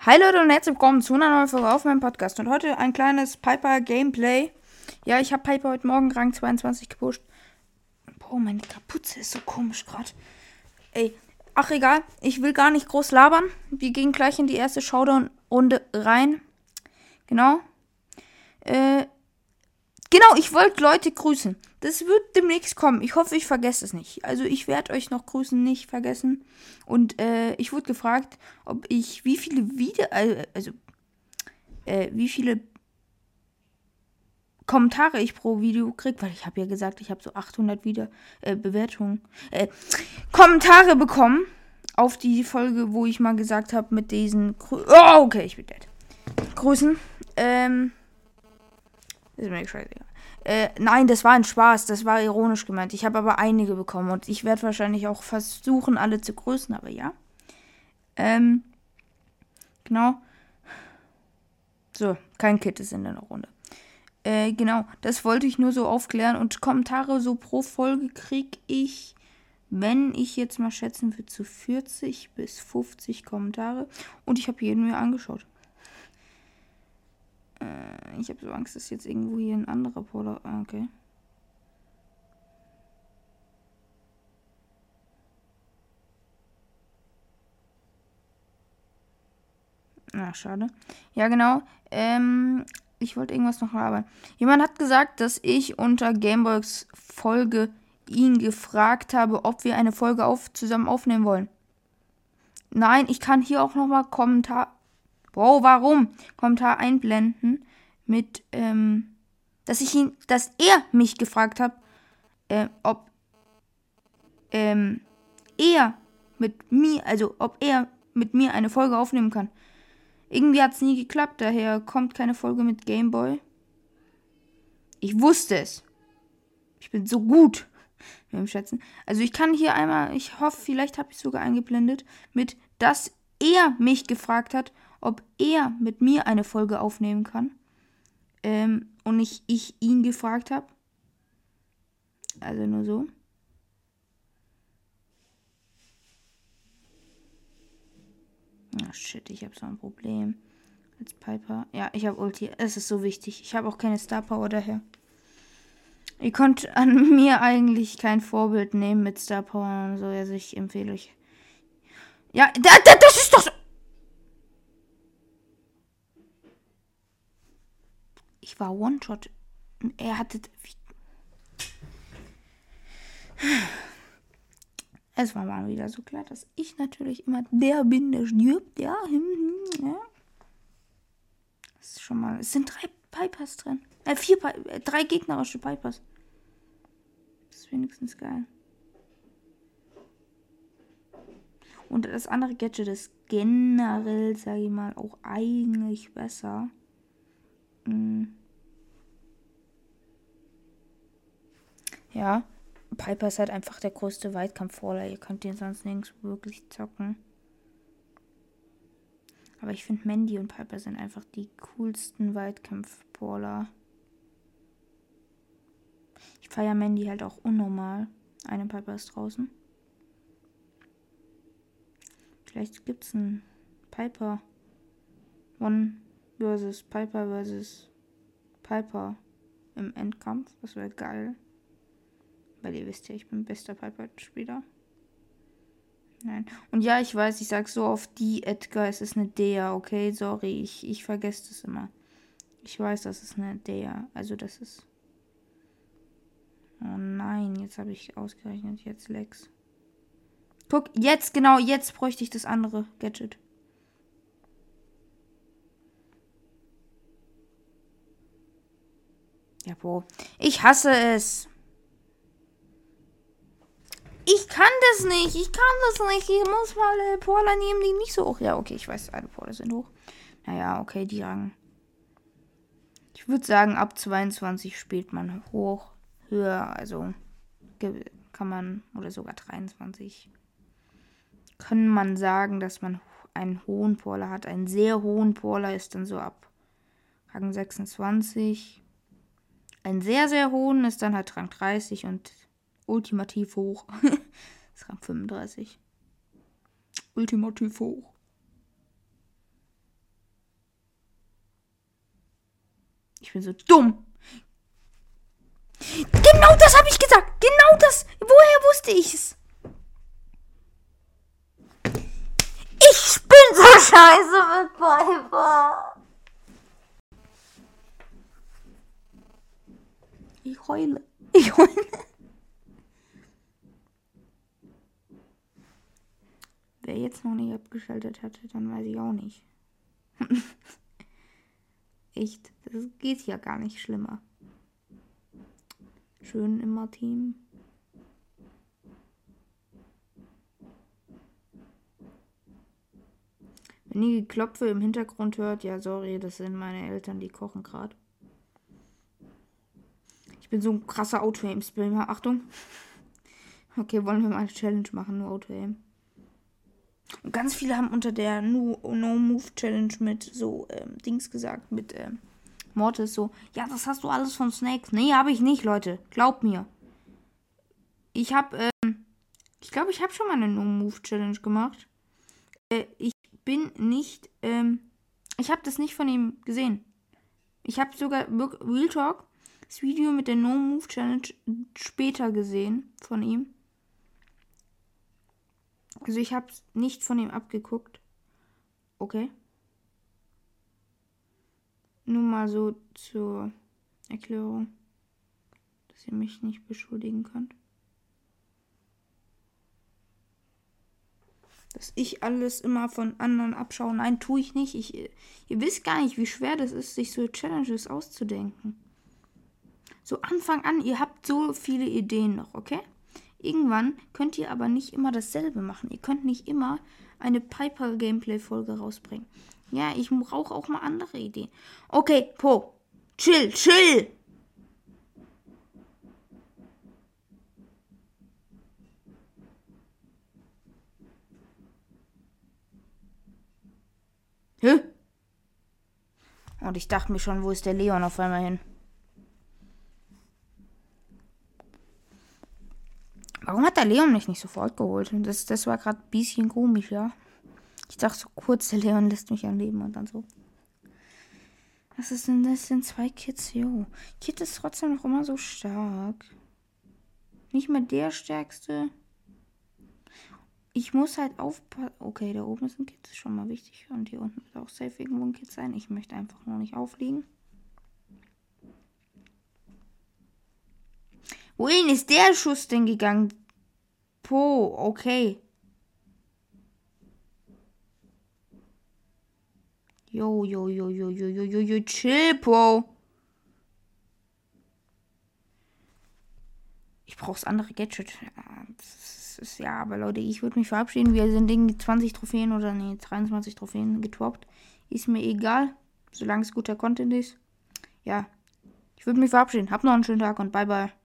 Hi Leute und herzlich willkommen zu einer neuen Folge auf meinem Podcast. Und heute ein kleines Piper Gameplay. Ja, ich habe Piper heute Morgen Rang 22 gepusht. Boah, meine Kapuze ist so komisch gerade. Ey, ach egal, ich will gar nicht groß labern. Wir gehen gleich in die erste Showdown-Runde rein. Genau. Äh, genau, ich wollte Leute grüßen. Das wird demnächst kommen. Ich hoffe, ich vergesse es nicht. Also ich werde euch noch grüßen nicht vergessen. Und äh, ich wurde gefragt, ob ich wie viele Video, äh, also äh, wie viele Kommentare ich pro Video kriege, weil ich habe ja gesagt, ich habe so 800 wieder äh, Bewertungen, äh, Kommentare bekommen auf die Folge, wo ich mal gesagt habe mit diesen, Grü oh okay, ich bin dead. Grüßen. Ähm, ist mir scheißegal. Äh, nein, das war ein Spaß. Das war ironisch gemeint. Ich habe aber einige bekommen und ich werde wahrscheinlich auch versuchen, alle zu grüßen, aber ja. Ähm, genau. So, kein Kit ist in der Runde. Äh, genau, das wollte ich nur so aufklären. Und Kommentare so pro Folge kriege ich, wenn ich jetzt mal schätzen würde, zu 40 bis 50 Kommentare. Und ich habe jeden mir angeschaut. Äh, ich habe so Angst, dass jetzt irgendwo hier ein anderer Polar. Ah, okay. Na, schade. Ja, genau. Ähm, ich wollte irgendwas noch haben. Jemand hat gesagt, dass ich unter Gameboys Folge ihn gefragt habe, ob wir eine Folge auf, zusammen aufnehmen wollen. Nein, ich kann hier auch nochmal Kommentar Bro, warum? Kommentar einblenden mit, ähm, dass ich ihn, dass er mich gefragt hat, äh, ob, ähm, er mit mir, also ob er mit mir eine Folge aufnehmen kann. Irgendwie hat es nie geklappt, daher kommt keine Folge mit Gameboy. Ich wusste es. Ich bin so gut mit dem Schätzen. Also ich kann hier einmal, ich hoffe, vielleicht habe ich sogar eingeblendet, mit, dass er mich gefragt hat, ob er mit mir eine Folge aufnehmen kann. Ähm, und nicht ich ihn gefragt habe. Also nur so. Oh shit, ich habe so ein Problem. Als Piper. Ja, ich habe Ulti. Es ist so wichtig. Ich habe auch keine Star Power daher. Ihr könnt an mir eigentlich kein Vorbild nehmen mit Star Power und so. Also ich empfehle euch. Ja, da, da, das ist doch war One-Shot. Er hatte. Es war mal wieder so klar, dass ich natürlich immer der bin, der stirbt. Ja, hm, hm, ja. Das ist schon mal. Es sind drei Pipers drin. Äh, vier Pi äh, drei gegnerische Pipers. Das ist wenigstens geil. Und das andere Gadget ist generell, sage ich mal, auch eigentlich besser. Hm. Ja, Piper ist halt einfach der größte Weitkampf-Faller. Ihr könnt den sonst nirgends wirklich zocken. Aber ich finde Mandy und Piper sind einfach die coolsten Weitkampf-Brawler. Ich feiere Mandy halt auch unnormal. Eine Piper ist draußen. Vielleicht gibt es einen Piper. One versus Piper versus Piper im Endkampf. Das wäre geil. Weil ihr wisst ja, ich bin bester Piper-Spieler. Nein. Und ja, ich weiß, ich sag so oft die Edgar, es ist eine Dea, okay? Sorry, ich, ich vergesse das immer. Ich weiß, das ist eine Dea. Also das ist. Oh nein, jetzt habe ich ausgerechnet jetzt Lex. Guck, jetzt, genau, jetzt bräuchte ich das andere Gadget. Ja, Bro. Ich hasse es. Ich kann das nicht. Ich kann das nicht. Ich muss mal äh, Porla nehmen, die nicht so hoch. Ja, okay, ich weiß, alle Porla sind hoch. Naja, okay, die Rang. Ich würde sagen, ab 22 spielt man hoch. Höher, also kann man, oder sogar 23. Kann man sagen, dass man einen hohen Porla hat. Einen sehr hohen Porla ist dann so ab Rang 26. Einen sehr, sehr hohen ist dann halt Rang 30 und ultimativ hoch. ist Rang 35. Ultimativ hoch. Ich bin so dumm. Genau das habe ich gesagt. Genau das. Woher wusste ich es? Ich bin so scheiße mit Piper. Ich heule. Ich heule. Wer jetzt noch nicht abgeschaltet hatte, dann weiß ich auch nicht. Echt, das geht ja gar nicht schlimmer. Schön immer Team. Wenn ihr Klopfe im Hintergrund hört, ja, sorry, das sind meine Eltern, die kochen gerade. Ich bin so ein krasser Auto-Aim-Spammer. Achtung. Okay, wollen wir mal eine Challenge machen, nur Auto-Aim. Und ganz viele haben unter der No-Move-Challenge mit so ähm, Dings gesagt, mit ähm, Mortis so, ja, das hast du alles von Snakes. Nee, habe ich nicht, Leute. Glaubt mir. Ich habe, ähm, ich glaube, ich habe schon mal eine No-Move-Challenge gemacht. Äh, ich bin nicht, ähm, ich habe das nicht von ihm gesehen. Ich habe sogar Real Talk, das Video mit der No-Move-Challenge später gesehen von ihm. Also ich habe es nicht von ihm abgeguckt. Okay. Nur mal so zur Erklärung, dass ihr mich nicht beschuldigen könnt. Dass ich alles immer von anderen abschaue. Nein, tue ich nicht. Ich, ihr wisst gar nicht, wie schwer das ist, sich so Challenges auszudenken. So Anfang an, ihr habt so viele Ideen noch, okay? Irgendwann könnt ihr aber nicht immer dasselbe machen. Ihr könnt nicht immer eine Piper-Gameplay-Folge rausbringen. Ja, ich brauche auch mal andere Ideen. Okay, Po. Chill, chill. Hä? Und ich dachte mir schon, wo ist der Leon auf einmal hin? Warum hat der Leon mich nicht sofort geholt? Das, das war gerade ein bisschen komisch, ja. Ich dachte so kurz, der Leon lässt mich am Leben und dann so. Was ist denn das sind zwei Kids? Jo. Kid ist trotzdem noch immer so stark. Nicht mehr der stärkste. Ich muss halt aufpassen. Okay, da oben ist ein Kid, das ist schon mal wichtig. Und hier unten wird auch safe irgendwo ein Kid sein. Ich möchte einfach nur nicht aufliegen. Wohin ist der Schuss denn gegangen? Po, okay. Jo, jo, jo, jo, jo, jo, jo, jo, chill, Po. Ich brauche das andere Gadget. Ist, ja, aber Leute, ich würde mich verabschieden. Wir sind irgendwie 20 Trophäen oder nee, 23 Trophäen getroppt. Ist mir egal, solange es guter Content ist. Ja, ich würde mich verabschieden. Habt noch einen schönen Tag und bye bye.